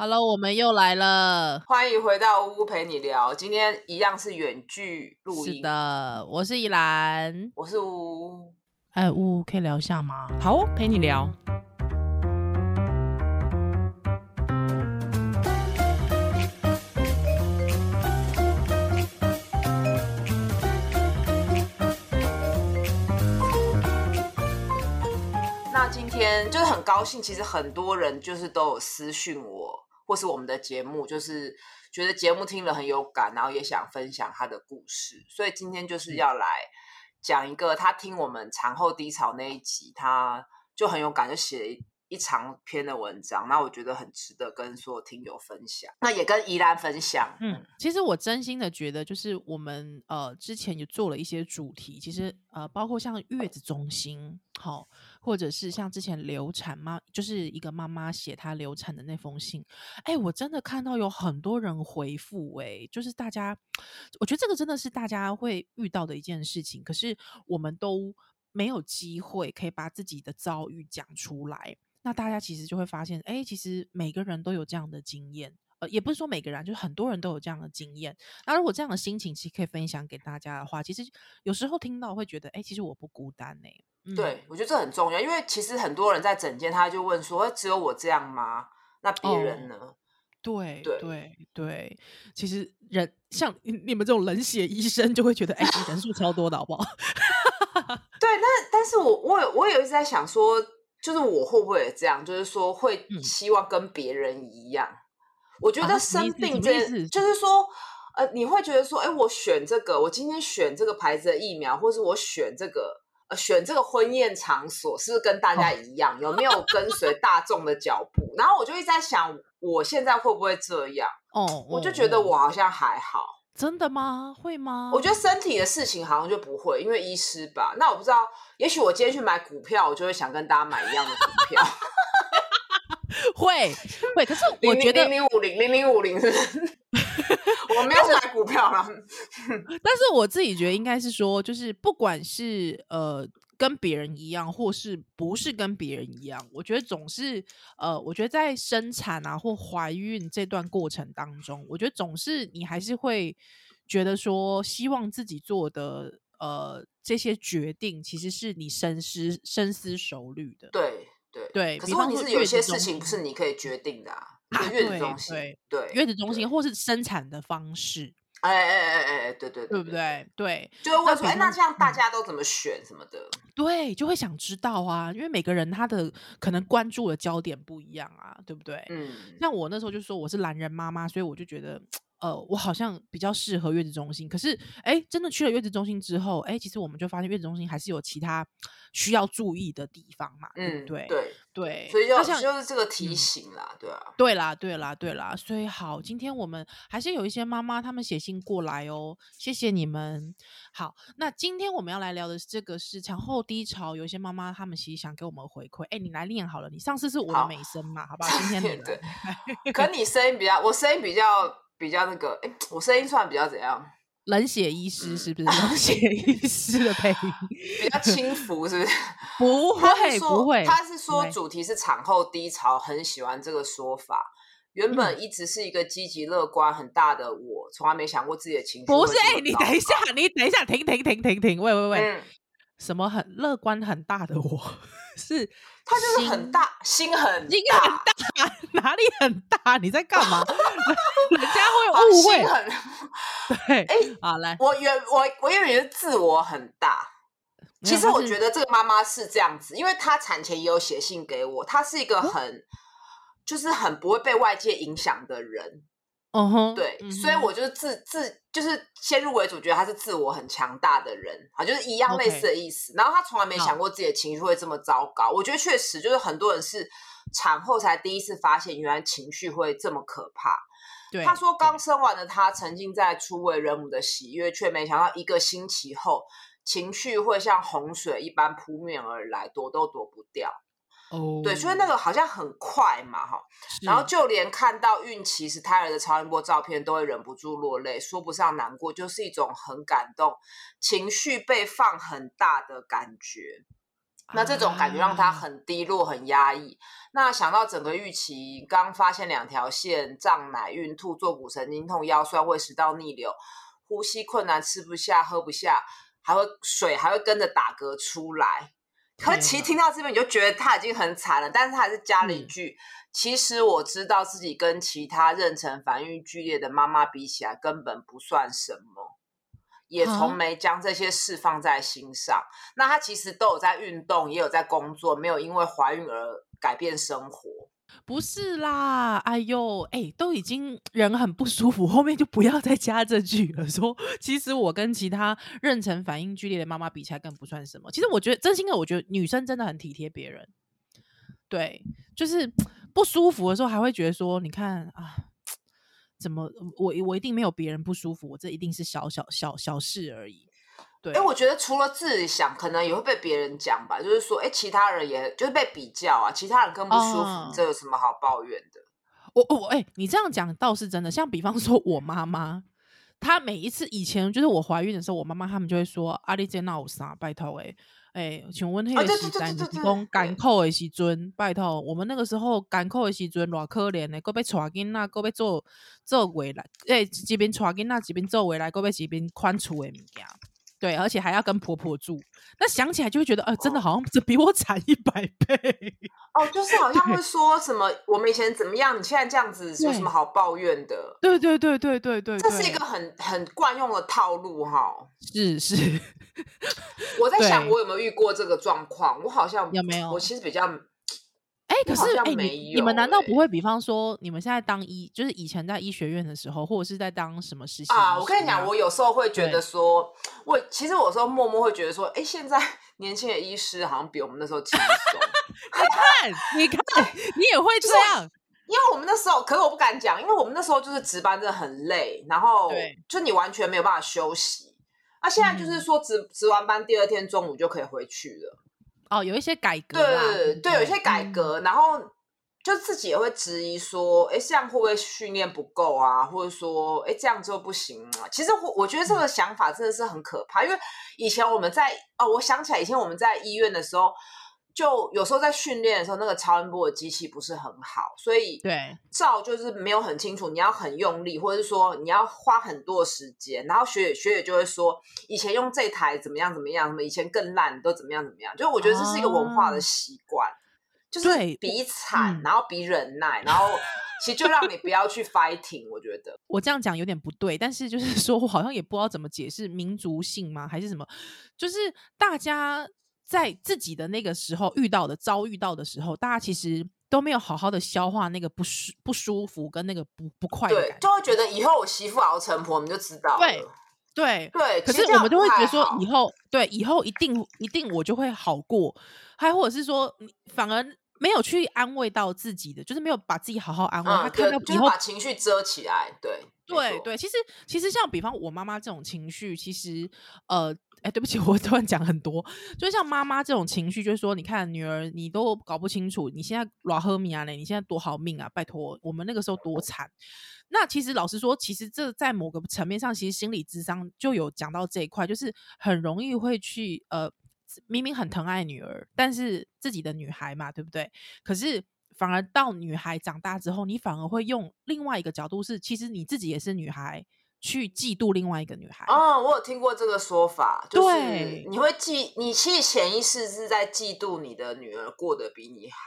Hello，我们又来了，欢迎回到乌乌陪你聊。今天一样是远距录音。是的，我是依兰，我是乌乌。哎，乌乌可以聊一下吗？好，陪你聊。那今天就是很高兴，其实很多人就是都有私讯我。或是我们的节目，就是觉得节目听了很有感，然后也想分享他的故事，所以今天就是要来讲一个他听我们产后低潮那一集，他就很有感，就写了一一长篇的文章，那我觉得很值得跟所有听友分享，那也跟宜兰分享。嗯，其实我真心的觉得，就是我们呃之前也做了一些主题，其实呃包括像月子中心，好、哦。或者是像之前流产妈，就是一个妈妈写她流产的那封信，哎，我真的看到有很多人回复，哎，就是大家，我觉得这个真的是大家会遇到的一件事情，可是我们都没有机会可以把自己的遭遇讲出来，那大家其实就会发现，哎，其实每个人都有这样的经验，呃，也不是说每个人，就是很多人都有这样的经验。那如果这样的心情其实可以分享给大家的话，其实有时候听到会觉得，哎，其实我不孤单呢。对，我觉得这很重要，因为其实很多人在整间，他就问说：“只有我这样吗？那别人呢？”哦、对对对对，其实人像你们这种冷血医生，就会觉得哎，人数超多的好不好？对，那但是我我有我有一直在想说，就是我会不会也这样？就是说会希望跟别人一样？嗯、我觉得生病这件就是说，呃，你会觉得说，哎，我选这个，我今天选这个牌子的疫苗，或是我选这个。呃，选这个婚宴场所是不是跟大家一样？Oh. 有没有跟随大众的脚步？然后我就一直在想，我现在会不会这样？哦，oh, oh, 我就觉得我好像还好。真的吗？会吗？我觉得身体的事情好像就不会，因为医师吧。那我不知道，也许我今天去买股票，我就会想跟大家买一样的股票。会会，可是我觉得零零五零零零五零是？我没有买股票了，但是我自己觉得应该是说，就是不管是呃跟别人一样，或是不是跟别人一样，我觉得总是呃，我觉得在生产啊或怀孕这段过程当中，我觉得总是你还是会觉得说，希望自己做的呃这些决定，其实是你深思深思熟虑的。对对对，可是问题是有些事情不是你可以决定的啊。月子中心，对对，月子中心或是生产的方式，哎哎哎哎对对对不对？对，就会问说，哎，那这样大家都怎么选什么的？对，就会想知道啊，因为每个人他的可能关注的焦点不一样啊，对不对？嗯，像我那时候就说我是懒人妈妈，所以我就觉得。呃，我好像比较适合月子中心，可是，哎，真的去了月子中心之后，哎，其实我们就发现月子中心还是有其他需要注意的地方嘛。嗯，对对对，所以要就是这个提醒啦，对啊，对啦，对啦，对啦，所以好，今天我们还是有一些妈妈她们写信过来哦，谢谢你们。好，那今天我们要来聊的这个是产后低潮，有一些妈妈她们其实想给我们回馈，哎，你来念好了，你上次是我的美声嘛，好不好？今天你对，可你声音比较，我声音比较。比较那个，哎，我声音算比较怎样？冷血医师是不是？冷血医师的配音 比较轻浮，是不是？不会，不会。他是说主题是产后低潮，很喜欢这个说法。原本一直是一个积极乐观很大的我，从来没想过自己的情绪。不是，哎，你等一下，你等一下，停停停停停，喂喂喂，什么很乐观很大的我？是。他就是很大，心很心很大，哪里很大？你在干嘛？人家会误会。心 很对，哎，好来，我原我我以为是自我很大。其实我觉得这个妈妈是这样子，因为她产前也有写信给我，她是一个很就是很不会被外界影响的人。嗯哼，对，所以我就是自自就是先入为主，觉得他是自我很强大的人，啊，就是一样类似的意思。然后他从来没想过自己的情绪会这么糟糕。我觉得确实就是很多人是产后才第一次发现，原来情绪会这么可怕。对，他说刚生完的他，沉浸在初为人母的喜悦，却没想到一个星期后，情绪会像洪水一般扑面而来，躲都躲不掉。哦，oh, 对，所以那个好像很快嘛，哈，然后就连看到孕期时胎儿的超音波照片，都会忍不住落泪，说不上难过，就是一种很感动，情绪被放很大的感觉。那这种感觉让他很低落、很压抑。那想到整个预期，刚发现两条线，胀奶、孕吐、坐骨神经痛、腰酸、胃食道逆流、呼吸困难、吃不下、喝不下，还会水还会跟着打嗝出来。可其实听到这边你就觉得他已经很惨了，但是他还是加了一句：“嗯、其实我知道自己跟其他妊娠反应剧烈的妈妈比起来，根本不算什么。”也从没将这些事放在心上。嗯、那他其实都有在运动，也有在工作，没有因为怀孕而改变生活。不是啦，哎呦，哎、都已经人很不舒服，后面就不要再加这句了。说其实我跟其他妊娠反应剧烈的妈妈比起来，更不算什么。其实我觉得，真心的，我觉得女生真的很体贴别人。对，就是不舒服的时候，还会觉得说，你看啊。怎么我我一定没有别人不舒服，我这一定是小小小小事而已。对，哎，我觉得除了自己想，可能也会被别人讲吧。就是说，哎，其他人也就是被比较啊，其他人更不舒服，嗯、这有什么好抱怨的？我我哎，你这样讲倒是真的。像比方说我妈妈，她每一次以前就是我怀孕的时候，我妈妈他们就会说：“阿丽姐闹啥？拜托哎。”哎，请问那个时阵是讲艰苦的时阵，拜托，我们那个时候艰苦的时阵偌可怜的，搁要带囡仔，搁要做做回来，哎，这边带囡仔，这边做回来，搁要这边款厝的物件，对，而且还要跟婆婆住，那想起来就会觉得，呃，真的好像这比我惨一百倍。哦，就是好像会说什么我们以前怎么样，你现在这样子有什么好抱怨的？对对对对对对，这是一个很很惯用的套路哈。是是。我在想，我有没有遇过这个状况？我好像有没有？我其实比较，哎、欸，可是哎、欸，你你们难道不会？比方说，你们现在当医，就是以前在医学院的时候，或者是在当什么实习啊？我跟你讲，我有时候会觉得说，我其实我有时候默默会觉得说，哎、欸，现在 年轻的医师好像比我们那时候轻松。你看，你看，你也会这样，因为我们那时候，可是我不敢讲，因为我们那时候就是值班真的很累，然后就你完全没有办法休息。那、啊、现在就是说值值完班，第二天中午就可以回去了。哦，有一些改革，对对，有一些改革，嗯、然后就自己也会质疑说，哎，这样会不会训练不够啊？或者说，哎，这样就不行啊？其实我我觉得这个想法真的是很可怕，因为以前我们在哦，我想起来以前我们在医院的时候。就有时候在训练的时候，那个超音波的机器不是很好，所以对照就是没有很清楚。你要很用力，或者是说你要花很多的时间。然后学姐学姐就会说，以前用这台怎么样怎么样，什么以前更烂都怎么样怎么样。就我觉得这是一个文化的习惯，哦、就是比惨，然后比忍耐，嗯、然后其实就让你不要去 fighting。我觉得 我这样讲有点不对，但是就是说我好像也不知道怎么解释民族性吗，还是什么？就是大家。在自己的那个时候遇到的、遭遇到的时候，大家其实都没有好好的消化那个不舒不舒服跟那个不不快感就会觉得以后我媳妇熬成婆，我们就知道了。对对对，可是我们就会觉得说，以后对以后一定一定我就会好过，还或者是说，反而没有去安慰到自己的，就是没有把自己好好安慰，他、嗯、看到以后就是把情绪遮起来。对对对，其实其实像比方我妈妈这种情绪，其实呃。哎，对不起，我突然讲很多，就像妈妈这种情绪，就是说，你看女儿，你都搞不清楚，你现在老喝米啊嘞，你现在多好命啊，拜托，我们那个时候多惨。那其实老实说，其实这在某个层面上，其实心理智商就有讲到这一块，就是很容易会去呃，明明很疼爱女儿，但是自己的女孩嘛，对不对？可是反而到女孩长大之后，你反而会用另外一个角度是，其实你自己也是女孩。去嫉妒另外一个女孩哦，我有听过这个说法，就是你会嫉，你其实潜意识是在嫉妒你的女儿过得比你好。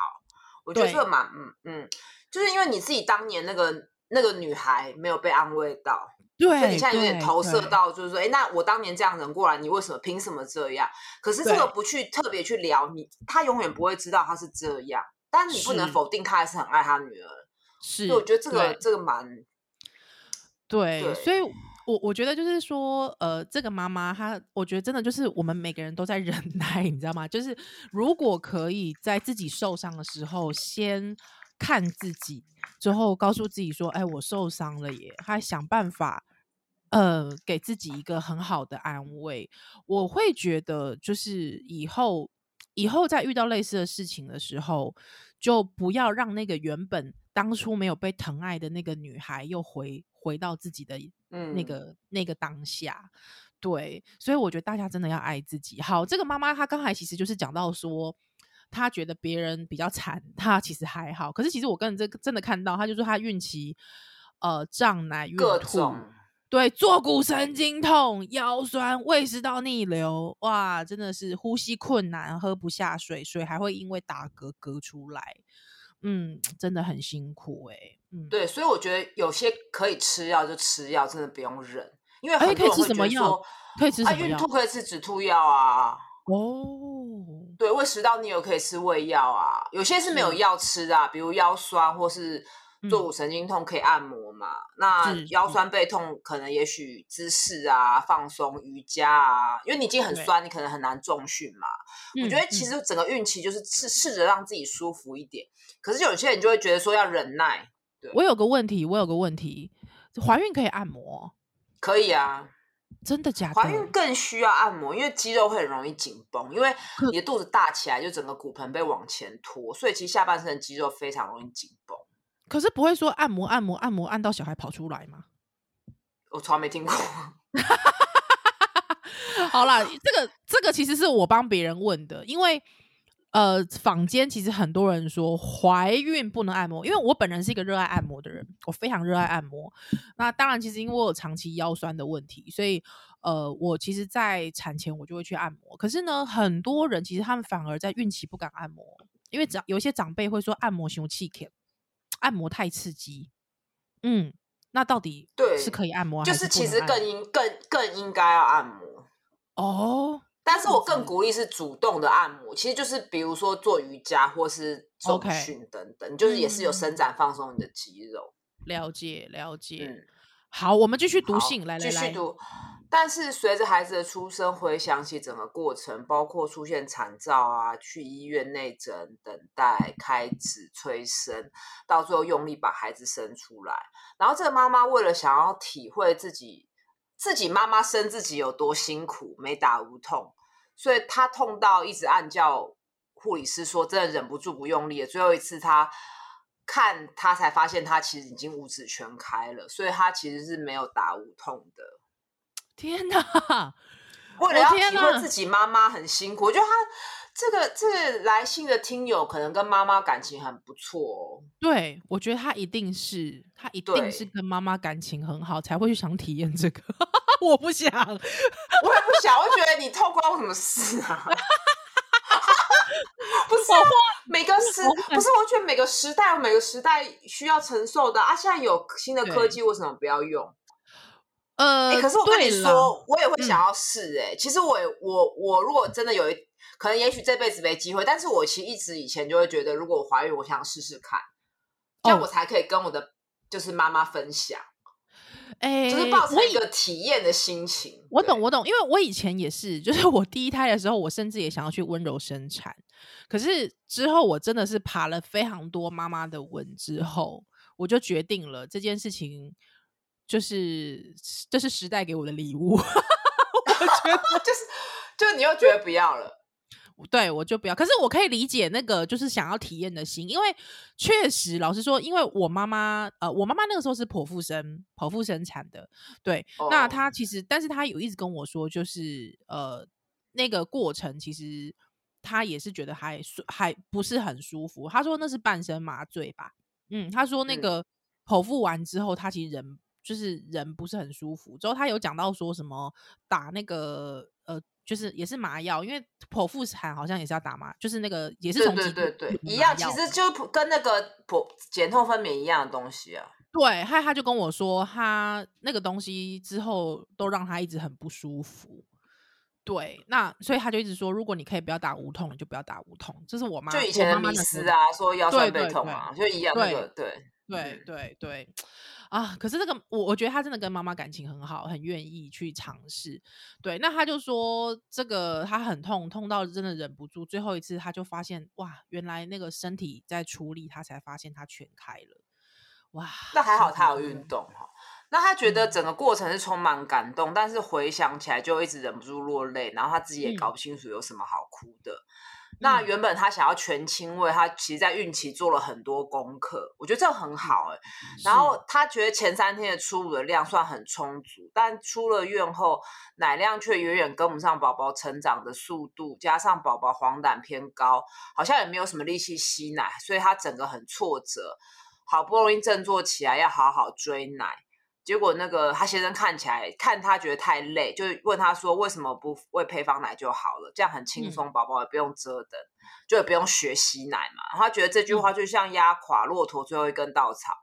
我觉得这个蛮嗯嗯，就是因为你自己当年那个那个女孩没有被安慰到，对，所以你现在有点投射到，就是说，哎，那我当年这样人过来，你为什么凭什么这样？可是这个不去特别去聊你，他永远不会知道他是这样，但你不能否定他还是很爱他女儿，是，所以我觉得这个这个蛮。对，对，所以我我觉得就是说，呃，这个妈妈她，我觉得真的就是我们每个人都在忍 耐，你知道吗？就是如果可以在自己受伤的时候，先看自己，之后告诉自己说，哎，我受伤了耶，还想办法，呃，给自己一个很好的安慰。我会觉得，就是以后以后再遇到类似的事情的时候，就不要让那个原本当初没有被疼爱的那个女孩又回。回到自己的那个、嗯、那个当下，对，所以我觉得大家真的要爱自己。好，这个妈妈她刚才其实就是讲到说，她觉得别人比较惨，她其实还好。可是其实我跟这个真的看到，她就说她孕期呃胀奶、孕吐，对，坐骨神经痛、腰酸、胃食道逆流，哇，真的是呼吸困难、喝不下水，水还会因为打嗝嗝出来，嗯，真的很辛苦哎、欸。嗯，对，所以我觉得有些可以吃药就吃药，真的不用忍。因为很多人会觉得说，可以吃什么药？孕吐可以吃止吐药啊。哦，对，胃食道逆流可以吃胃药啊。有些是没有药吃的，比如腰酸或是坐骨神经痛可以按摩嘛。那腰酸背痛可能也许姿势啊、放松、瑜伽啊。因为你已经很酸，你可能很难重训嘛。我觉得其实整个孕期就是试试着让自己舒服一点。可是有些人就会觉得说要忍耐。对，我有个问题，我有个问题，怀孕可以按摩？可以啊，真的假的？怀孕更需要按摩，因为肌肉会很容易紧绷，因为你的肚子大起来，就整个骨盆被往前拖，所以其实下半身的肌肉非常容易紧绷。可是不会说按摩按摩按摩按到小孩跑出来吗？我从来没听过。好啦，这个这个其实是我帮别人问的，因为。呃，坊间其实很多人说怀孕不能按摩，因为我本人是一个热爱按摩的人，我非常热爱按摩。那当然，其实因为我有长期腰酸的问题，所以呃，我其实，在产前我就会去按摩。可是呢，很多人其实他们反而在孕期不敢按摩，因为长有一些长辈会说按摩胸气气，按摩太刺激。嗯，那到底对是可以按摩，就是其实更应更更应该要按摩哦。但是我更鼓励是主动的按摩，其实就是比如说做瑜伽或是重训等等，Okay. 就是也是有伸展放松你的肌肉。了解了解、嗯，好，我们继续读信，来来来，继续读。但是随着孩子的出生，回想起整个过程，包括出现产兆啊，去医院内诊、等待、开指、催生，到最后用力把孩子生出来，然后这个妈妈为了想要体会自己。自己妈妈生自己有多辛苦，没打无痛，所以她痛到一直按叫护理师说，真的忍不住不用力。最后一次她看她才发现，她其实已经五指全开了，所以她其实是没有打无痛的。天哪！为了要体会自己妈妈很辛苦，我觉得他。这个这个来信的听友可能跟妈妈感情很不错哦。对，我觉得他一定是他一定是跟妈妈感情很好，才会去想体验这个。我不想，我也不想。我觉得你透过什么事啊？不是每个时不是，我觉得每个时代有每个时代需要承受的啊。现在有新的科技，为什么不要用？呃，可是我跟你说，我也会想要试。哎，其实我我我如果真的有一。可能也许这辈子没机会，但是我其实一直以前就会觉得，如果我怀孕，我想试试看，这样我才可以跟我的就是妈妈分享，哎、欸，就是抱着一个体验的心情。我懂，我懂，因为我以前也是，就是我第一胎的时候，我甚至也想要去温柔生产，可是之后我真的是爬了非常多妈妈的文之后，我就决定了这件事情，就是这是时代给我的礼物，我觉得 就是，就你又觉得不要了。对，我就不要。可是我可以理解那个就是想要体验的心，因为确实，老实说，因为我妈妈，呃，我妈妈那个时候是剖腹生，剖腹生产的。对，oh. 那她其实，但是她有一直跟我说，就是呃，那个过程其实她也是觉得还还不是很舒服。她说那是半身麻醉吧，嗯，她说那个剖腹完之后，她其实人就是人不是很舒服。之后他有讲到说什么打那个呃。就是也是麻药，因为剖腹产好像也是要打麻，就是那个也是从对对对对一样，其实就跟那个剖减痛分娩一样的东西啊。对，他他就跟我说，他那个东西之后都让他一直很不舒服。对，那所以他就一直说，如果你可以不要打无痛，你就不要打无痛。这是我妈就以前的迷思啊，说腰酸背痛啊，就一样那个对对对对。啊！可是这个我我觉得他真的跟妈妈感情很好，很愿意去尝试。对，那他就说这个他很痛，痛到真的忍不住。最后一次他就发现哇，原来那个身体在出力，他才发现他全开了。哇！那还好他有运动哈。那他觉得整个过程是充满感动，嗯，但是回想起来就一直忍不住落泪，然后他自己也搞不清楚有什么好哭的。嗯那原本他想要全亲喂，他其实在孕期做了很多功课，我觉得这很好哎、欸。然后他觉得前三天的初乳的量算很充足，但出了院后奶量却远远跟不上宝宝成长的速度，加上宝宝黄疸偏高，好像也没有什么力气吸奶，所以他整个很挫折。好不容易振作起来，要好好追奶。结果那个他先生看起来看他觉得太累，就问他说：“为什么不喂配方奶就好了？这样很轻松，宝宝也不用折腾，就也不用学吸奶嘛。”他觉得这句话就像压垮骆驼最后一根稻草，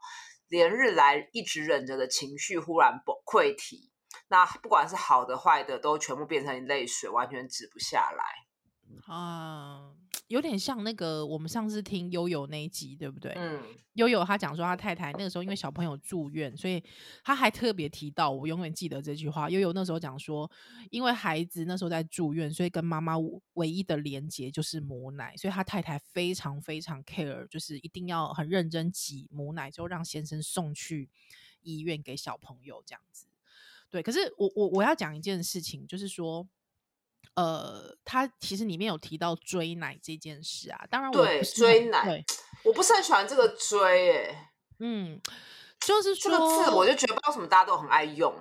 连日来一直忍着的情绪忽然崩溃体，那不管是好的坏的，都全部变成泪水，完全止不下来。啊。有点像那个我们上次听悠悠那一集，对不对？嗯，悠悠他讲说他太太那个时候因为小朋友住院，所以他还特别提到，我永远记得这句话。悠悠那时候讲说，因为孩子那时候在住院，所以跟妈妈唯一的连结就是母奶，所以他太太非常非常 care，就是一定要很认真挤母奶，之后让先生送去医院给小朋友这样子。对，可是我我我要讲一件事情，就是说。呃，他其实里面有提到追奶这件事啊，当然我对追奶，我不是很喜欢这个追，哎，嗯，就是说这个字，我就觉得不知道什么大家都很爱用，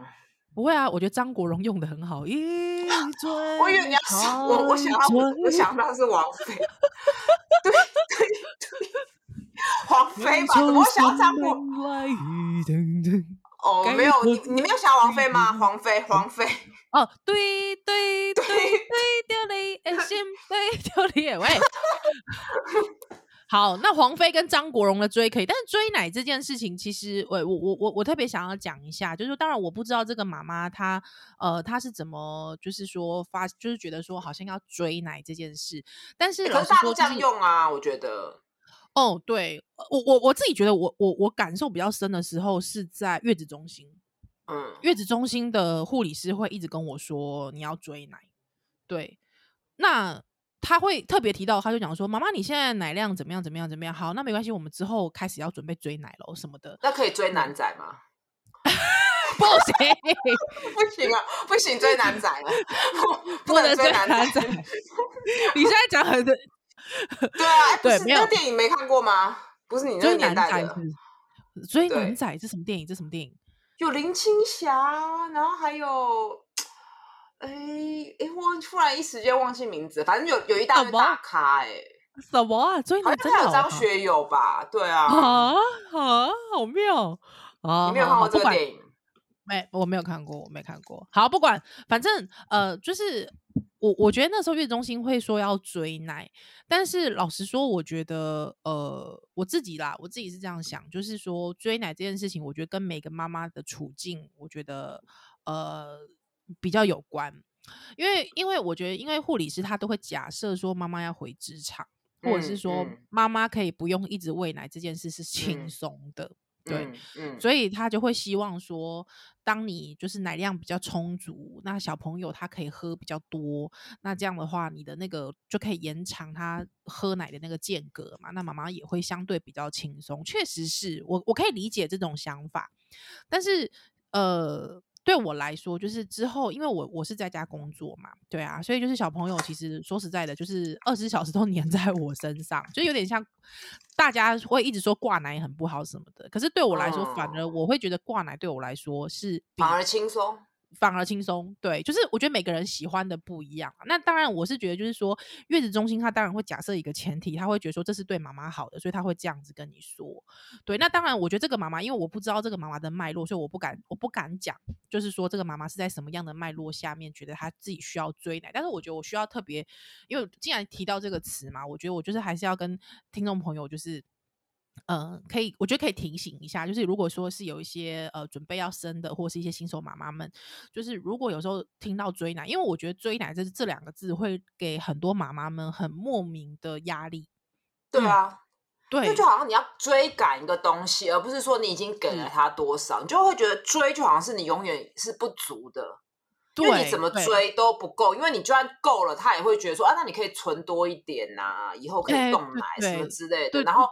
不会啊，我觉得张国荣用的很好，一 追，我以为你要想我，我想要，我想到是王菲，对对对，王菲吧，我想要张国，哦，没有，你你没有想要王菲吗？黄菲，黄菲。哦，对，丢你哎，先 对丢你哎喂，好，那黄飞跟张国荣的追可以，但是追奶这件事情，其实我我我我我特别想要讲一下，就是，当然我不知道这个妈妈她呃她是怎么就是说发，就是觉得说好像要追奶这件事，但是老实说、就是，大家都这样用啊，我觉得，哦，对我我我自己觉得我我我感受比较深的时候是在月子中心。嗯，月子中心的护理师会一直跟我说你要追奶，对，那他会特别提到，他就讲说妈妈你现在奶量怎么样怎么样怎么样？好，那没关系，我们之后开始要准备追奶了什么的。那可以追男仔吗？不行，不行啊，不行追男仔了，不能追男仔。你现在讲很 对啊，对，没有电影没看过吗？不是你那个年代的追男仔，这什么电影？这什么电影？有林青霞，然后还有，哎哎，我突然一时间忘记名字，反正有有一大堆大咖哎，什么啊？好像有张学友吧？对啊，啊啊，好妙啊！你没有看过这个电影？没，我没有看过，我没看过。好，不管，反正呃，就是我我觉得那时候月子中心会说要追奶。但是老实说，我觉得，呃，我自己啦，我自己是这样想，就是说追奶这件事情，我觉得跟每个妈妈的处境，我觉得，呃，比较有关。因为，因为我觉得，因为护理师他都会假设说妈妈要回职场，或者是说妈妈可以不用一直喂奶这件事是轻松的。嗯对，嗯，嗯，所以他就会希望说，当你就是奶量比较充足，那小朋友他可以喝比较多，那这样的话，你的那个就可以延长他喝奶的那个间隔嘛，那妈妈也会相对比较轻松。确实是我我可以理解这种想法，但是呃。对我来说，就是之后，因为我我是在家工作嘛，对啊，所以就是小朋友其实说实在的，就是二十四小时都黏在我身上，就有点像大家会一直说挂奶很不好什么的。可是对我来说，反而我会觉得挂奶对我来说是反而轻松。反而轻松，对，就是我觉得每个人喜欢的不一样。那当然，我是觉得就是说，月子中心他当然会假设一个前提，他会觉得说这是对妈妈好的，所以他会这样子跟你说。对，那当然，我觉得这个妈妈，因为我不知道这个妈妈的脉络，所以我不敢，我不敢讲，就是说这个妈妈是在什么样的脉络下面觉得她自己需要追奶。但是我觉得我需要特别，因为既然提到这个词嘛，我觉得我就是还是要跟听众朋友就是。嗯，可以，我觉得可以提醒一下，就是如果说是有一些呃准备要生的，或是一些新手妈妈们，就是如果有时候听到追奶，因为我觉得追奶这这两个字会给很多妈妈们很莫名的压力。对啊，嗯、对，因为就好像你要追赶一个东西，而不是说你已经给了他多少，你就会觉得追就好像是你永远是不足的。因为你怎么追都不够，因为你就算够了，他也会觉得说啊，那你可以存多一点呐、啊，以后可以冻奶什么之类的。然后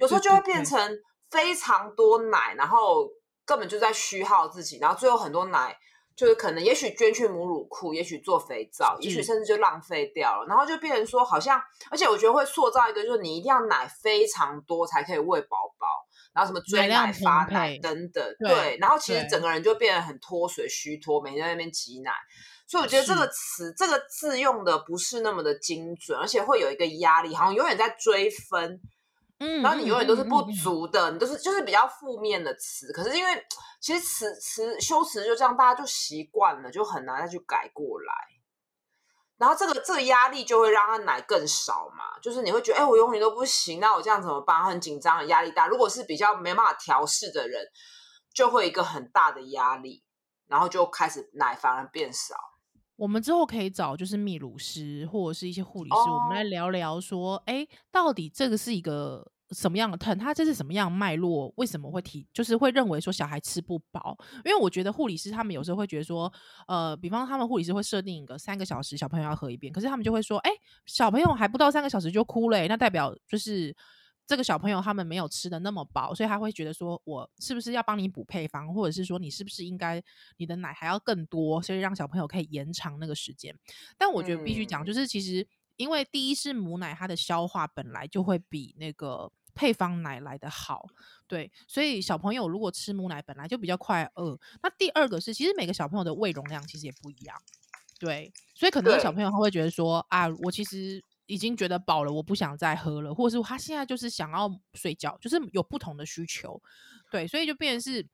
有时候就会变成非常多奶，然后根本就在虚耗自己，然后最后很多奶就是可能也许捐去母乳库，也许做肥皂，也许甚至就浪费掉了，然后就变成说好像，而且我觉得会塑造一个，就是你一定要奶非常多才可以喂宝宝，然后什么追奶、发奶等等，对，然后其实整个人就变得很脱水、虚脱，每天在那边挤奶。所以我觉得这个词、这个字用的不是那么的精准，而且会有一个压力，好像永远在追分。嗯，然后你永远都是不足的，嗯、你都是就是比较负面的词。可是因为其实词词修辞就这样，大家就习惯了，就很难再去改过来。然后这个这个压力就会让他奶更少嘛，就是你会觉得，哎，我永远都不行，那我这样怎么办？很紧张，压力大。如果是比较没办法调试的人，就会一个很大的压力，然后就开始奶反而变少。我们之后可以找就是泌乳师或者是一些护理师，哦、我们来聊聊说，哎，到底这个是一个什么样的 turn？他这是什么样的脉络？为什么会提？就是会认为说小孩吃不饱？因为我觉得护理师他们有时候会觉得说，呃，比方他们护理师会设定一个三个小时小朋友要喝一遍，可是他们就会说，哎，小朋友还不到三个小时就哭了，那代表就是。这个小朋友他们没有吃的那么饱，所以他会觉得说，我是不是要帮你补配方，或者是说你是不是应该你的奶还要更多，所以让小朋友可以延长那个时间。但我觉得必须讲，就是其实因为第一是母奶它的消化本来就会比那个配方奶来的好，对，所以小朋友如果吃母奶本来就比较快饿。那第二个是，其实每个小朋友的胃容量其实也不一样，对，所以可能小朋友他会觉得说啊，我其实。已经觉得饱了，我不想再喝了，或者是他现在就是想要睡觉，就是有不同的需求，对，所以就变成是。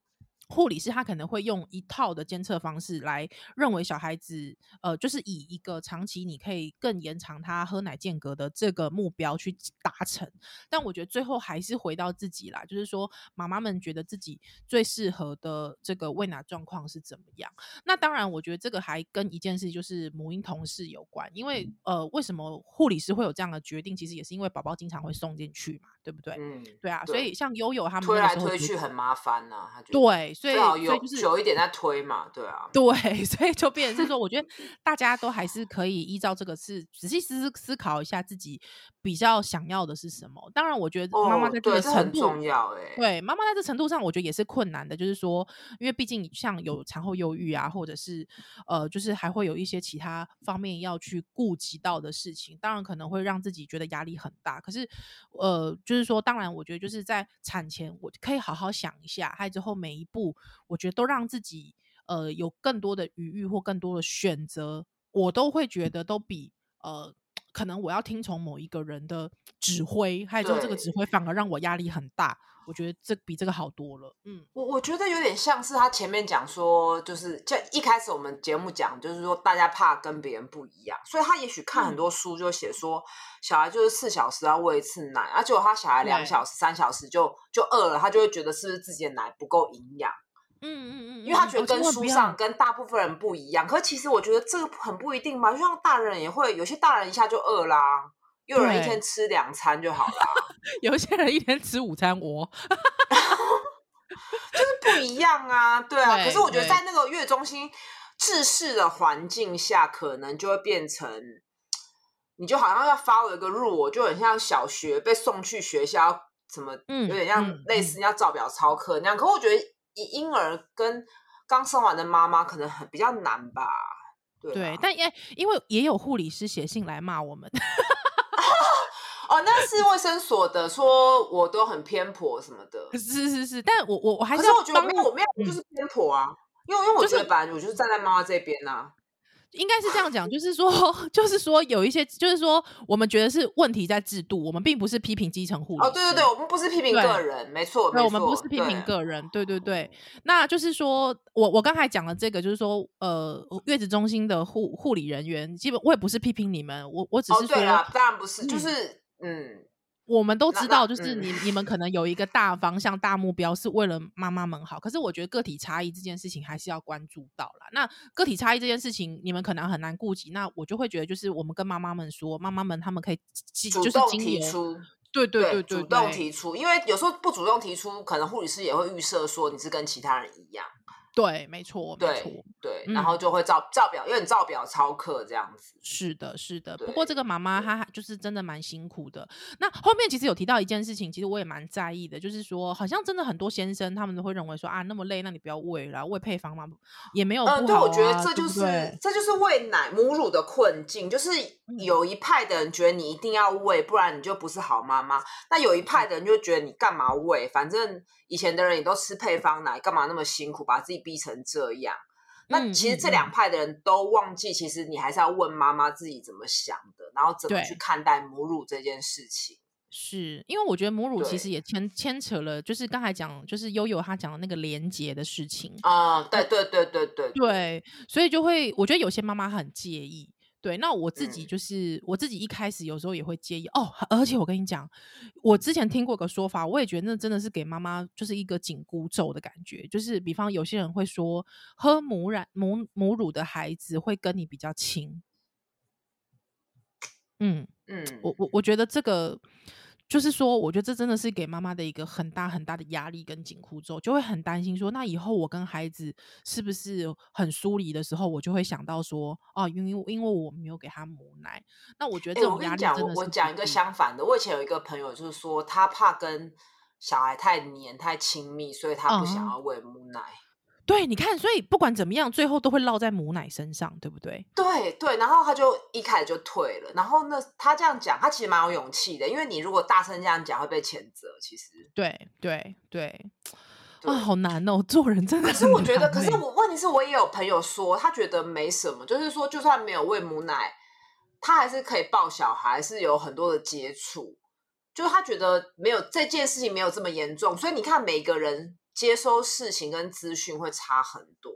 护理师他可能会用一套的监测方式来认为小孩子，呃，就是以一个长期你可以更延长他喝奶间隔的这个目标去达成。但我觉得最后还是回到自己啦，就是说妈妈们觉得自己最适合的这个喂奶状况是怎么样。那当然，我觉得这个还跟一件事就是母婴同事有关，因为呃，为什么护理师会有这样的决定？其实也是因为宝宝经常会送进去嘛，对不对？嗯，对啊。对，所以像悠悠他们推来推去很麻烦呐、啊，对。所以，所以就是久一点再推嘛，对啊，对，所以就变成是说，我觉得大家都还是可以依照这个是仔细思思考一下自己比较想要的是什么。当然，我觉得妈妈在这个程度，重要哎，对，妈妈在这程度上，我觉得也是困难的，就是说，因为毕竟像有产后忧郁啊，或者是呃，就是还会有一些其他方面要去顾及到的事情，当然可能会让自己觉得压力很大。可是，呃，就是说，当然，我觉得就是在产前，我可以好好想一下，还有之后每一步。我觉得都让自己呃有更多的余裕或更多的选择，我都会觉得都比呃可能我要听从某一个人的指挥，还有就是这个指挥反而让我压力很大。我觉得这比这个好多了。嗯，我我觉得有点像是他前面讲说，就是就一开始我们节目讲，就是说大家怕跟别人不一样，所以他也许看很多书就写说，嗯、小孩就是四小时要喂一次奶，而、啊、结果他小孩两小时、三小时就就饿了，他就会觉得是不是自己的奶不够营养？嗯嗯嗯，因为他觉得跟书上跟大部分人不一样，可是其实我觉得这个很不一定嘛，就像大人也会，有些大人一下就饿啦，又有人一天吃两餐就好啦，有些人一天吃午餐窝，就是不一样啊，对啊。可是我觉得在那个月中心制式的环境下，可能就会变成，你就好像要 follow 一个 rule，就很像小学被送去学校，怎么，有点像类似要照表操课那样。可我觉得。婴儿跟刚生完的妈妈可能很比较难吧，对，对，但因因为也有护理师写信来骂我们，哦，那是卫生所的，说我都很偏颇什么的，是是是，但我我我还是，可是我觉得没有我没有就是偏颇啊，嗯、因为因为我觉得本来我就是站在妈妈这边呐、啊。应该是这样讲，就是说，就是说，有一些，就是说，我们觉得是问题在制度，我们并不是批评基层护理。哦，对对对，我们不是批评个人，没错，对，我们不是批评个人，对对对。那就是说我我刚才讲的这个，就是说，呃，月子中心的护护理人员，基本我也不是批评你们，我我只是说，对啊，当然不是，就是嗯。我们都知道，就是你你们可能有一个大方向、大目标，是为了妈妈们好。可是我觉得个体差异这件事情还是要关注到啦。那个体差异这件事情，你们可能很难顾及。那我就会觉得，就是我们跟妈妈们说，妈妈们他们可以主动提出，对对对对，主动提出。因为有时候不主动提出，可能护理师也会预设说你是跟其他人一样。对，没错，对没错，对，然后就会照照表，有点照表操课这样子。是的，是的。不过这个妈妈她就是真的蛮辛苦的。那后面其实有提到一件事情，其实我也蛮在意的，就是说好像真的很多先生他们都会认为说啊，那么累，那你不要喂了，喂配方嘛，也没有不好啊。嗯，对，我觉得这就是这就是喂奶母乳的困境，就是有一派的人觉得你一定要喂，不然你就不是好妈妈。那有一派的人就觉得你干嘛喂，反正以前的人也都吃配方奶，干嘛那么辛苦，把自己逼成这样。那其实这两派的人都忘记，其实你还是要问妈妈自己怎么想的，然后怎么去看待母乳这件事情。是因为我觉得母乳其实也牵牵扯了，就是刚才讲，就是悠悠他讲的那个连接的事情啊，对对对对对对，所以就会我觉得有些妈妈很介意。对，那我自己就是、嗯、我自己一开始有时候也会介意哦，而且我跟你讲，我之前听过个说法，我也觉得那真的是给妈妈就是一个紧箍咒的感觉，就是比方有些人会说，喝母乳母母乳的孩子会跟你比较亲，嗯嗯，我。我我觉得这个。就是说，我觉得这真的是给妈妈的一个很大很大的压力跟紧箍咒，就会很担心说，那以后我跟孩子是不是很疏离的时候，我就会想到说，哦，因为因为我没有给他母奶。那我觉得这种压力真的是、欸、我讲，我我讲一个相反的，我以前有一个朋友，就是说他怕跟小孩太黏太亲密，所以他不想要喂母奶。嗯对，你看，所以不管怎么样，最后都会落在母奶身上，对不对？对对，然后他就一开始就退了。然后呢，他这样讲，他其实蛮有勇气的，因为你如果大声这样讲，会被谴责。其实，对对对，啊，好难哦，做人真的。可是我觉得，可是我问题是我也有朋友说，他觉得没什么，就是说，就算没有喂母奶，他还是可以抱小孩，是有很多的接触，就是他觉得没有这件事情没有这么严重。所以你看，每个人。接收事情跟资讯会差很多，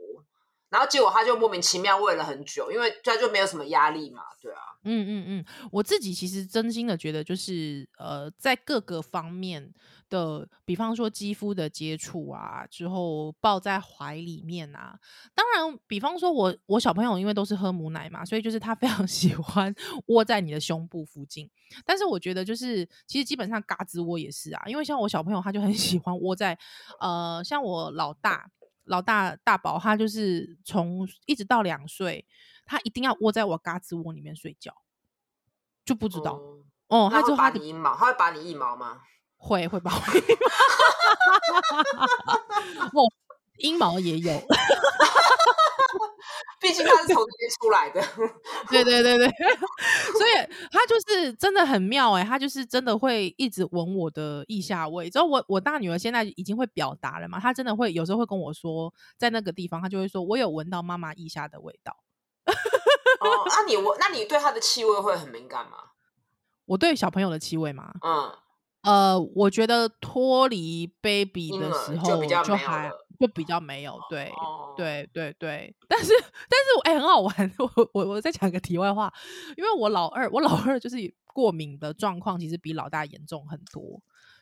然后结果他就莫名其妙问了很久，因为他就没有什么压力嘛，对啊，嗯嗯嗯，我自己其实真心的觉得，就是呃，在各个方面的，比方说肌肤的接触啊，之后抱在怀里面啊，当然，比方说我我小朋友因为都是喝母奶嘛，所以就是他 非常喜欢窝在你的胸部附近。但是我觉得就是其实基本上嘎吱窝也是啊，因为像我小朋友他就很 喜欢窝在呃，像我老大老大大宝他就是从一直到两岁，他一定要窝在我嘎吱窝里面睡觉，就不知道哦，他就把你一毛，他会把你一毛吗？会会把我阴毛，哦，阴毛也有，毕竟他是从这边出来的。对对对对，所以他就是真的很妙哎，他就是真的会一直闻我的腋下味。之后我我大女儿现在已经会表达了嘛，她真的会有时候会跟我说，在那个地方，她就会说我有闻到妈妈腋下的味道。哦，那你我，那你对它的气味会很敏感吗？我对小朋友的气味吗？嗯。呃，我觉得脱离 baby 的时候就比较就还就比较没有，对、哦、对对对，但是但是哎、欸，很好玩，我我我再讲个题外话，因为我老二我老二就是 过敏的状况，其实比老大严重很多，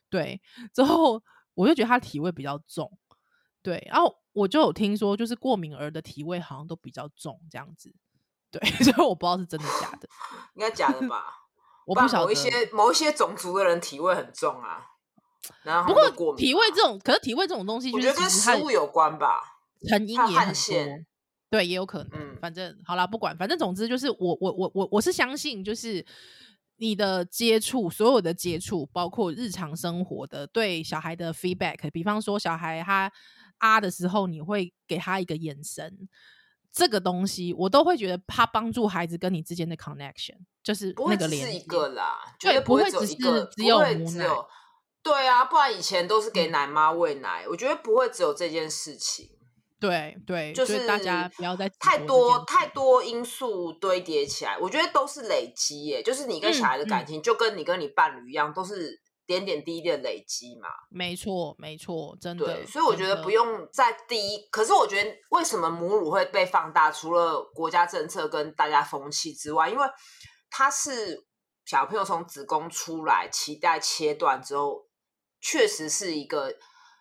对，之后我就觉得他体味比较重，对，然后我就有听说，就是过敏儿的体味好像都比较重这样子，对，所以我不知道是真的假的，应该假的吧。我不晓得某一些某一些种族的人体味很重啊，然后不过体味这种，可是体味这种东西，我觉得跟食物有关吧，成因也很多，对，也有可能。嗯，反正好啦，不管，反正总之就是我我我我我是相信，就是你的接触，所有的接触，包括日常生活的对小孩的 feedback，比方说小孩他啊的时候，你会给他一个眼神。这个东西我都会觉得，它帮助孩子跟你之间的 connection 就是那个连接。是一个啦，对，不会只是只有母奶。对啊，不然以前都是给奶妈喂奶，嗯，我觉得不会只有这件事情。对对，就是大家不要再太多太多因素堆叠起来，我觉得都是累积耶。就是你跟小孩的感情，就跟你跟你伴侣一样，都是。点点滴滴的累积嘛，没错没错，真的。对，所以我觉得不用在第一。可是我觉得为什么母乳会被放大？除了国家政策跟大家风气之外，因为它是小朋友从子宫出来，脐带切断之后，确实是一个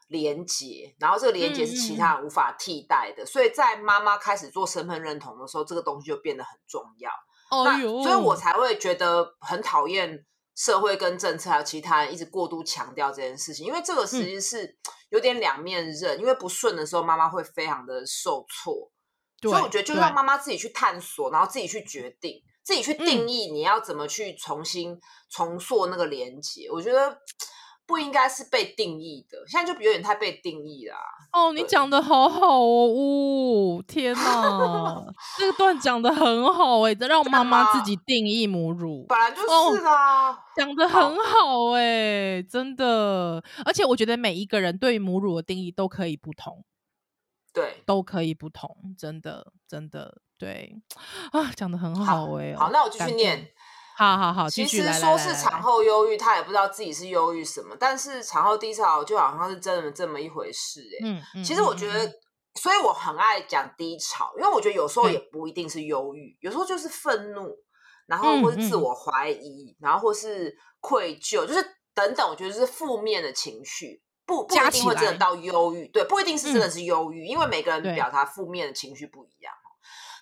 连接，然后这个连接是其他人无法替代的。嗯嗯，所以在妈妈开始做身份认同的时候，这个东西就变得很重要。哦，那所以我才会觉得很讨厌。社会跟政策还有其他人一直过度强调这件事情，因为这个实际是有点两面刃，因为不顺的时候，妈妈会非常的受挫。所以我觉得就让妈妈自己去探索，然后自己去决定，自己去定义你要怎么去重新重塑那个连接。嗯、我觉得。不应该是被定义的，现在就有点太被定义了、啊。哦，你讲的好好哦，呜，天哪，这个段讲的很好哎、欸，让妈妈自己定义母乳，本来就是啦、啊，讲的、哦、很好哎、欸，真的，而且我觉得每一个人对于母乳的定义都可以不同，对，都可以不同，真的，真的，对，啊，讲的很好哎、欸，好，那我继续念。好好好，其实说是产后忧郁，他也不知道自己是忧郁什么。但是产后低潮就好像是真的这么一回事、欸，哎、嗯嗯，其实我觉得、嗯，所以我很爱讲低潮，因为我觉得有时候也不一定是忧郁、嗯，有时候就是愤怒，然后或是自我怀疑、嗯，然后或是愧疚，就是等等。我觉得是负面的情绪，不不一定会真的到忧郁，对，不一定是真的是忧郁、嗯，因为每个人表达负面的情绪不一样。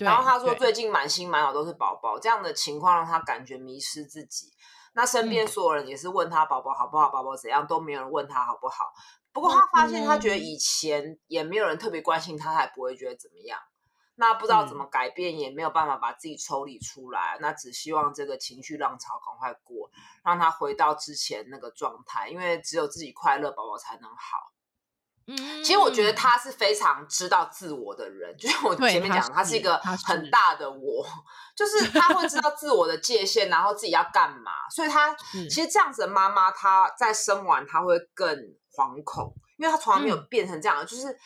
然后他说，最近满心满脑都是宝宝，这样的情况让他感觉迷失自己。那身边所有人也是问他宝宝好不好，宝宝怎样，都没有人问他好不好。不过他发现，他觉得以前也没有人特别关心他，他也不会觉得怎么样。那不知道怎么改变，也没有办法把自己抽离出来。那只希望这个情绪浪潮赶快过，让他回到之前那个状态，因为只有自己快乐，宝宝才能好。其实我觉得他是非常知道自我的人，就是我前面讲的，他是一个很大的我，就是他会知道自我的界限，然后自己要干嘛。所以他 其实这样子的妈妈，她在生完她会更惶恐，因为她从来没有变成这样，就是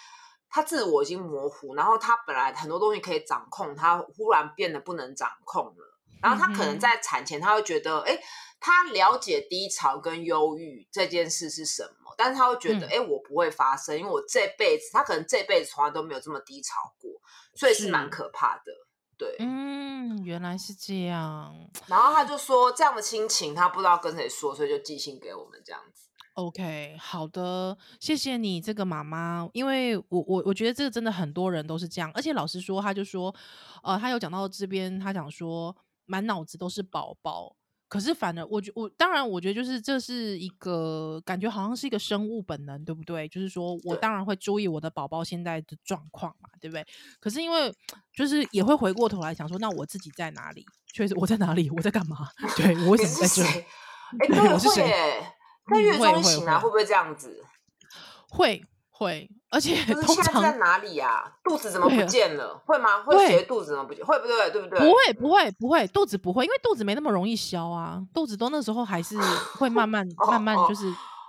她自我已经模糊，然后她本来很多东西可以掌控，她忽然变得不能掌控了。然后她可能在产前，她会觉得，哎。她了解低潮跟忧郁这件事是什么，但是他会觉得，哎、嗯，我不会发生，因为我这辈子，他可能这辈子从来都没有这么低潮过，所以是蛮可怕的。对，嗯，原来是这样。然后他就说，这样的亲情他不知道跟谁说，所以就寄信给我们这样子。OK，好的，谢谢你这个妈妈，因为我我我觉得这个真的很多人都是这样，而且老实说，他就说，呃，他有讲到这边，他讲说满脑子都是宝宝。可是，反而我觉我当然，我觉得就是这是一个感觉，好像是一个生物本能，对不对？就是说我当然会注意我的宝宝现在的状况嘛，对不对？可是因为就是也会回过头来想说，那我自己在哪里？确实我在哪里？我在干嘛？对我为什么在这里？哎，对，我是谁？在月中醒来会不会这样子？会。会，而且通常在哪里呀、啊？肚子怎么不见了？会吗？会觉得肚子怎么不见？会不对？对不对？不会，不会，不会，肚子不会，因为肚子没那么容易消啊。肚子都那时候还是会慢慢、慢慢，就是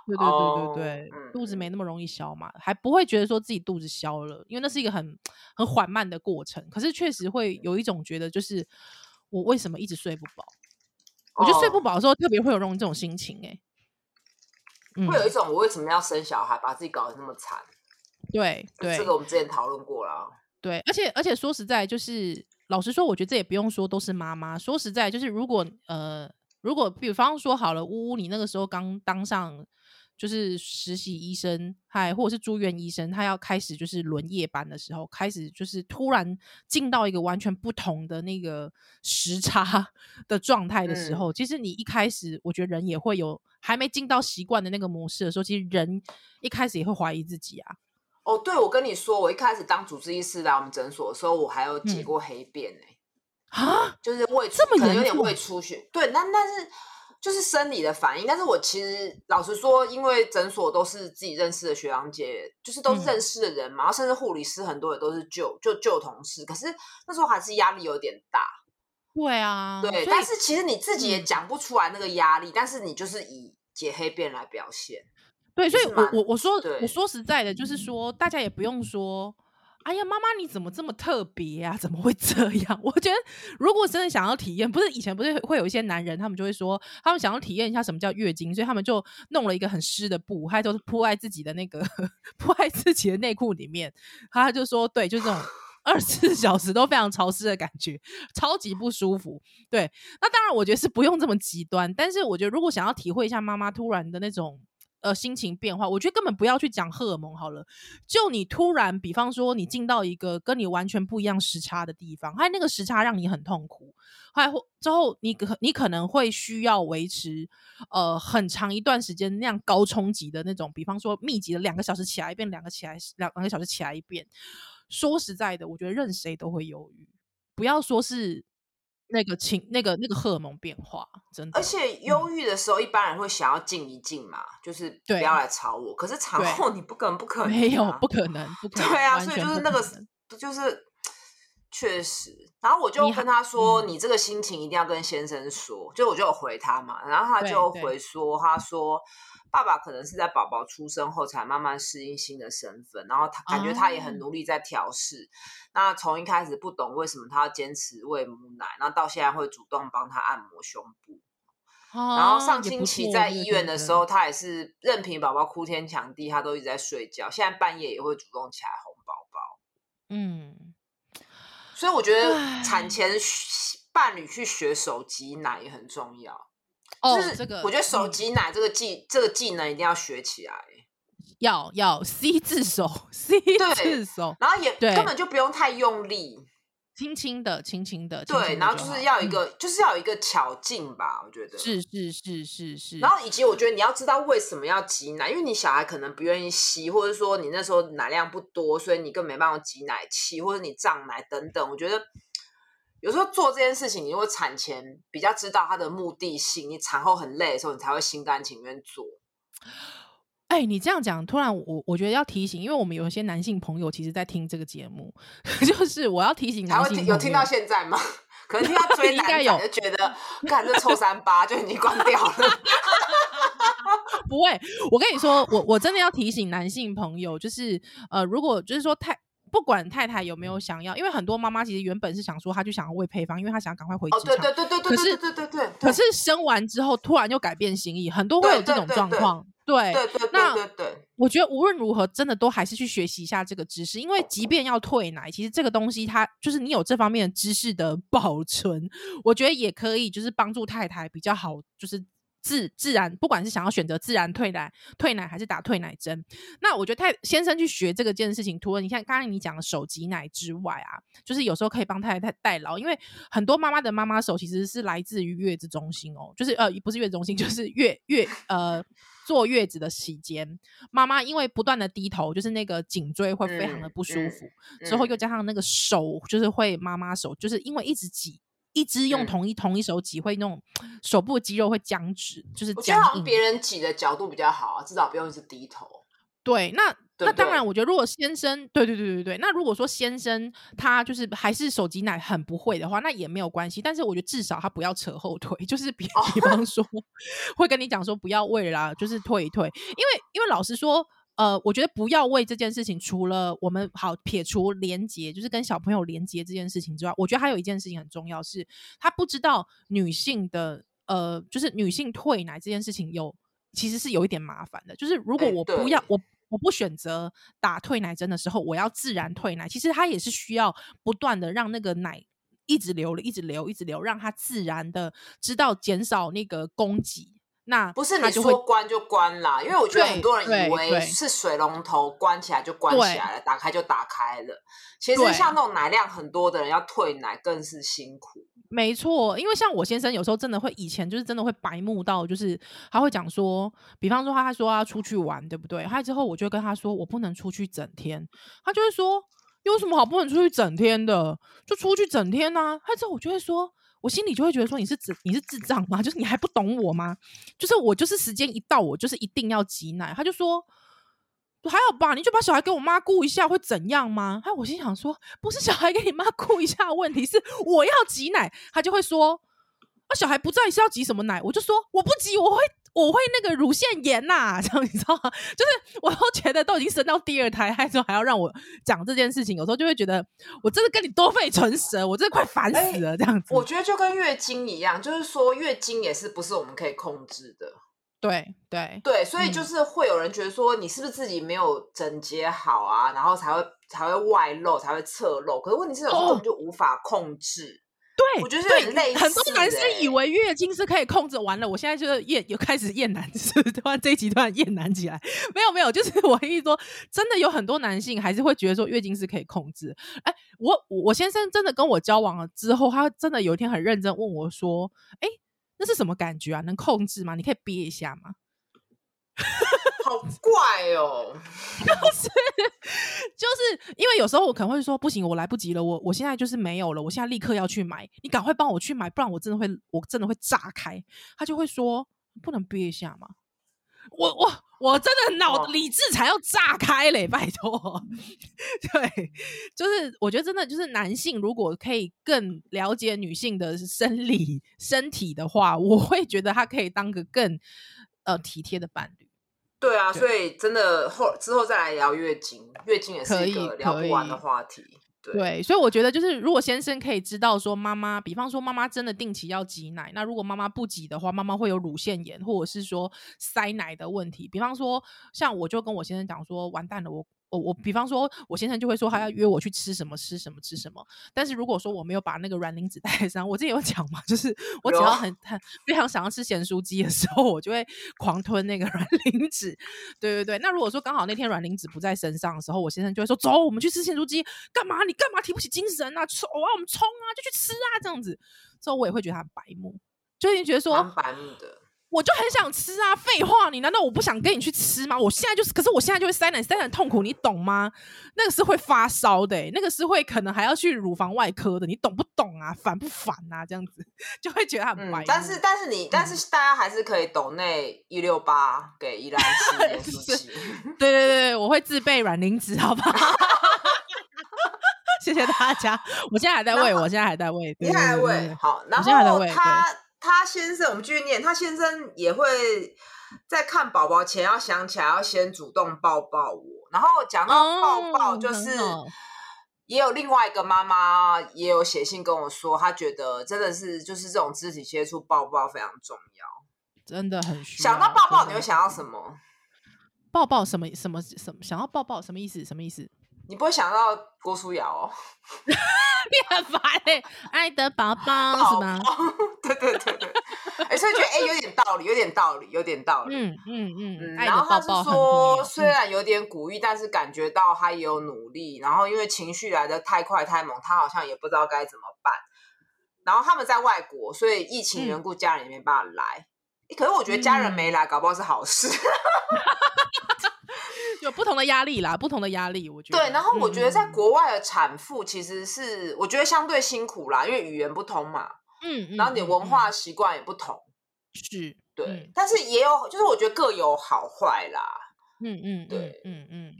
对对对对对，哦、肚子没那么容易消嘛，还不会觉得说自己肚子消了，因为那是一个很很缓慢的过程。可是确实会有一种觉得，就是我为什么一直睡不饱？我觉得睡不饱的时候特别会有这种这种心情、欸，哎。会有一种我为什么要生小孩，把自己搞得那么惨？对对，这个我们之前讨论过了。对，而且而且说实在，就是老实说，我觉得这也不用说都是妈妈。说实在，就是如果呃，如果比方说好了，呜呜，你那个时候刚当上。就是实习医生，还或者是住院医生，他要开始就是轮夜班的时候，开始就是突然进到一个完全不同的那个时差 的状态的时候，嗯，其实你一开始，我觉得人也会有还没进到习惯的那个模式的时候，其实人一开始也会怀疑自己啊。哦，对，我跟你说，我一开始当主治医师来我们诊所的时候，我还有解过黑便呢，欸。啊，嗯，就是胃这么可能有点胃出血，对，那但是。就是生理的反应，但是我其实老实说，因为诊所都是自己认识的学长姐，就是都是认识的人嘛，嗯、然后甚至护理师很多也都是旧就旧同事，可是那时候还是压力有点大。对啊，对，但是其实你自己也讲不出来那个压力，嗯，但是你就是以解黑便来表现。对，所以我我我说我说实在的，就是说大家也不用说。哎呀，妈妈你怎么这么特别啊？怎么会这样？我觉得如果真的想要体验，不是以前不是会有一些男人，他们就会说，他们想要体验一下什么叫月经，所以他们就弄了一个很湿的布，还就是铺在自己的那个 铺在自己的内裤里面。他就说，对，就这种 二十四小时都非常潮湿的感觉，超级不舒服。对，那当然我觉得是不用这么极端，但是我觉得如果想要体会一下妈妈突然的那种。呃心情变化，我觉得根本不要去讲荷尔蒙好了。就你突然，比方说你进到一个跟你完全不一样时差的地方，还有那个时差让你很痛苦，还之后你可你可能会需要维持呃很长一段时间那样高冲击的那种，比方说密集的两个小时起来一遍，两个起来两两个小时起来一遍。说实在的，我觉得任谁都会犹豫，不要说是。那个情，那个那个荷尔蒙变化，真的。而且忧郁的时候，一般人会想要静一静嘛，嗯、就是不要来吵我。可是产后你不可能，不可 能、啊，没有，不可能，不可能。对啊，所以就是那个，就是确实。然后我就跟他说：“你，嗯、你这个心情一定要跟先生说。”就我就有回他嘛，然后他就回说：“他说。”爸爸可能是在宝宝出生后才慢慢适应新的身份，然后他感觉他也很努力在调试。哦、那从一开始不懂为什么他要坚持喂母奶，然后到现在会主动帮他按摩胸部。哦、然后上星期在医院的时候，他也是任凭宝宝哭天抢地，他都一直在睡觉。现在半夜也会主动起来哄宝宝。嗯，所以我觉得产前伴侣去学手挤奶也很重要。就是这个，我觉得手挤奶这个技、嗯、这个技能一定要学起来，要要 C 字手，C 字手，然后也根本就不用太用力，轻轻的，轻轻的，对，轻轻然后就是要一个，嗯、就是要有一个巧劲吧，我觉得是是是是是，然后以及我觉得你要知道为什么要挤奶，因为你小孩可能不愿意吸，或者说你那时候奶量不多，所以你更没办法挤奶器，或者你胀奶等等，我觉得。有时候做这件事情，你如果产前比较知道它的目的性，你产后很累的时候，你才会心甘情愿做。哎、欸，你这样讲，突然我我觉得要提醒，因为我们有一些男性朋友其实在听这个节目，就是我要提醒男性朋友，有听到现在吗？可能听到 追男应该有就觉得，看这臭三八就已经关掉了。不会，我跟你说，我我真的要提醒男性朋友，就是呃，如果就是说太。不管太太有没有想要，因为很多妈妈其实原本是想说，她就想要喂配方，因为她想要赶快回职场。对对对对对。可是对对对，可是生完之后突然又改变心意，很多会有这种状况。对对对。那我觉得无论如何，真的都还是去学习一下这个知识，因为即便要退奶，其实这个东西它就是你有这方面的知识的保存，我觉得也可以就是帮助太太比较好，就是。自自然，不管是想要选择自然退奶、退奶还是打退奶针，那我觉得太先生去学这个件事情，除了你看刚刚你讲的手挤奶之外啊，就是有时候可以帮太太代劳，因为很多妈妈的妈妈手其实是来自于月子中心哦，就是呃不是月子中心，就是月月呃坐月子的期间，妈妈因为不断的低头，就是那个颈椎会非常的不舒服，嗯嗯、之后又加上那个手就是会妈妈手就是因为一直挤。一直用同一、嗯、同一手挤，会那种手部肌肉会僵直，就是僵硬。别人挤的角度比较好啊，至少不用一直低头。对，那那当然，我觉得如果先生，对对对对对，那如果说先生他就是还是手挤奶很不会的话，那也没有关系。但是我觉得至少他不要扯后腿，就是比比方说 会跟你讲说不要喂啦，就是退一退，因为因为老实说。呃，我觉得不要为这件事情，除了我们好撇除连结，就是跟小朋友连结这件事情之外，我觉得还有一件事情很重要，是他不知道女性的呃，就是女性退奶这件事情有其实是有一点麻烦的。就是如果我不要、欸、我我不选择打退奶针的时候，我要自然退奶，其实它也是需要不断的让那个奶一直流了，一直流，一直流，让它自然的知道减少那个供给。那不是你说关就关啦，因为我觉得很多人以为是水龙头关起来就关起来了，打开就打开了。其实像那种奶量很多的人要退奶更是辛苦。没错，因为像我先生有时候真的会，以前就是真的会白目到，就是他会讲说，比方说他说他出去玩，对不对？他之后我就跟他说，我不能出去整天，他就会说有什么好不能出去整天的？就出去整天啊。他之后我就会说。我心里就会觉得说，你是智你是智障吗？就是你还不懂我吗？就是我就是时间一到，我就是一定要挤奶。他就说还好吧，你就把小孩给我妈顾一下会怎样吗？哎，我心想说不是小孩给你妈顾一下，问题是我要挤奶。他就会说啊，小孩不知道你是要挤什么奶？我就说我不挤，我会。我会那个乳腺炎呐、啊，这样你知道吗？就是我都觉得都已经生到第二胎，还说还要让我讲这件事情，有时候就会觉得我真的跟你多费唇舌，我真的快烦死了。这样子、欸，我觉得就跟月经一样，就是说月经也是不是我们可以控制的。对对对，所以就是会有人觉得说你是不是自己没有整洁好啊，然后才会才会外漏，才会侧漏。可是问题是有时候我们就无法控制。对，我觉得很累。很多男生以为月经是可以控制，完了，我现在就是厌，又开始厌男，是突然这一集突然厌男起来。没有没有，就是 我意思说，真的有很多男性还是会觉得说月经是可以控制。哎，我我先生真的跟我交往了之后，他真的有一天很认真问我说：“哎，那是什么感觉啊？能控制吗？你可以憋一下吗？” 好怪哦，就是就是因为有时候我可能会说不行，我来不及了，我我现在就是没有了，我现在立刻要去买，你赶快帮我去买，不然我真的会我真的会炸开。他就会说不能憋一下吗？我我我真的脑理智才要炸开嘞，拜托。对，就是我觉得真的就是男性如果可以更了解女性的生理身体的话，我会觉得他可以当个更呃体贴的伴侣。对啊，所以真的后之后再来聊月经，月经也是一个聊不完的话题。对，对，所以我觉得就是如果先生可以知道说妈妈，比方说妈妈真的定期要挤奶，那如果妈妈不挤的话，妈妈会有乳腺炎或者是说塞奶的问题。比方说像我就跟我先生讲说，完蛋了，我。我我比方说，我先生就会说他要约我去吃什么吃什么吃什么。但是如果说我没有把那个软磷脂带上，我之前有讲嘛，就是 我只要很很非常想要吃咸酥鸡的时候，我就会狂吞那个 软磷脂。对对对。那如果说刚好那天软磷脂不在身上的时候，我先生就会说：“走，我们去吃咸酥鸡。”干嘛？你干嘛提不起精神啊？冲啊！我们冲啊！就去吃啊！这样子，之后我也会觉得他很白目，就已经觉得说白目的。我就很想吃啊！废话，你难道我不想跟你去吃吗？我现在就是，可是我现在就会塞奶，塞奶很痛苦，你懂吗？那个是会发烧的、欸，那个是会可能还要去乳房外科的，你懂不懂啊？烦不烦啊？这样子 就会觉得很白、嗯。但是，但是你，但是大家还是可以懂那一六八给依兰吃 对对对，我会自备软磷脂，好不好？谢谢大家。我现在还在喂，我现在还在喂，你还在喂？好，然后他。他先生，我们继续念。他先生也会在看宝宝前要想起来要先主动抱抱我。然后讲到抱抱，就是也有另外一个妈妈也有写信跟我说，她觉得真的是就是这种肢体接触抱抱非常重要，真的很需要。想到抱抱，你会想到什么？抱抱什么什么什么？想要抱抱什么意思？什么意思？你不会想到郭书瑶哦？你很烦哎、欸，爱的宝宝 是吗？对对对对，哎、欸，所以觉得哎、欸，有点道理，有点道理，有点道理。嗯嗯嗯嗯。然后他是说，虽然有点鼓励，但是感觉到他也有努力。然后因为情绪来的太快太猛，他好像也不知道该怎么办。然后他们在外国，所以疫情缘故，家人也没办法来、嗯。可是我觉得家人没来，搞不好是好事。有不同的压力啦，不同的压力，我觉得。对，然后我觉得在国外的产妇其实是，嗯、我觉得相对辛苦啦，因为语言不通嘛，嗯，然后你文化习惯也不同，是，对、嗯，但是也有，就是我觉得各有好坏啦，嗯嗯，对，嗯嗯，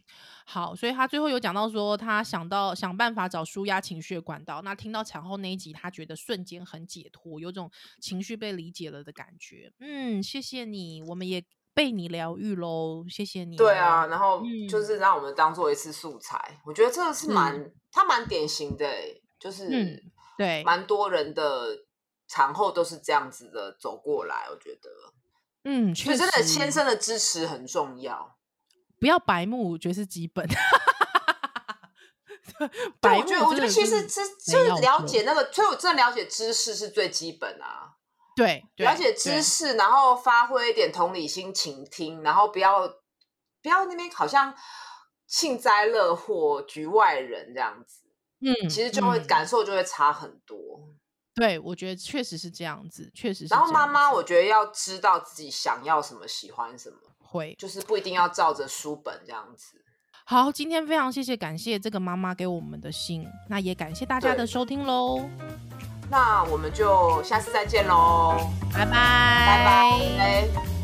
好，所以他最后有讲到说，他想到想办法找舒压情绪的管道，那听到产后那一集，他觉得瞬间很解脱，有种情绪被理解了的感觉，嗯，谢谢你，我们也。被你疗愈喽，谢谢你。对啊，然后就是让我们当做一次素材，嗯、我觉得这个是蛮，他蛮典型的，就是对，蛮多人的产后都是这样子的走过来，我觉得，嗯，所以真的先生的支持很重要，不要白目，我觉得是基本。白目，我觉得，我觉得其实知就是了解那个，所以我真的了解知识是最基本啊。对，对，了解知识，然后发挥一点同理心，倾听，然后不要不要那边好像幸灾乐祸、局外人这样子。嗯，其实就会、嗯、感受就会差很多。对，我觉得确实是这样子，确实是。然后妈妈，我觉得要知道自己想要什么，喜欢什么，会就是不一定要照着书本这样子。好，今天非常谢谢感谢这个妈妈给我们的信，那也感谢大家的收听喽。那我们就下次再见喽，拜拜，拜拜。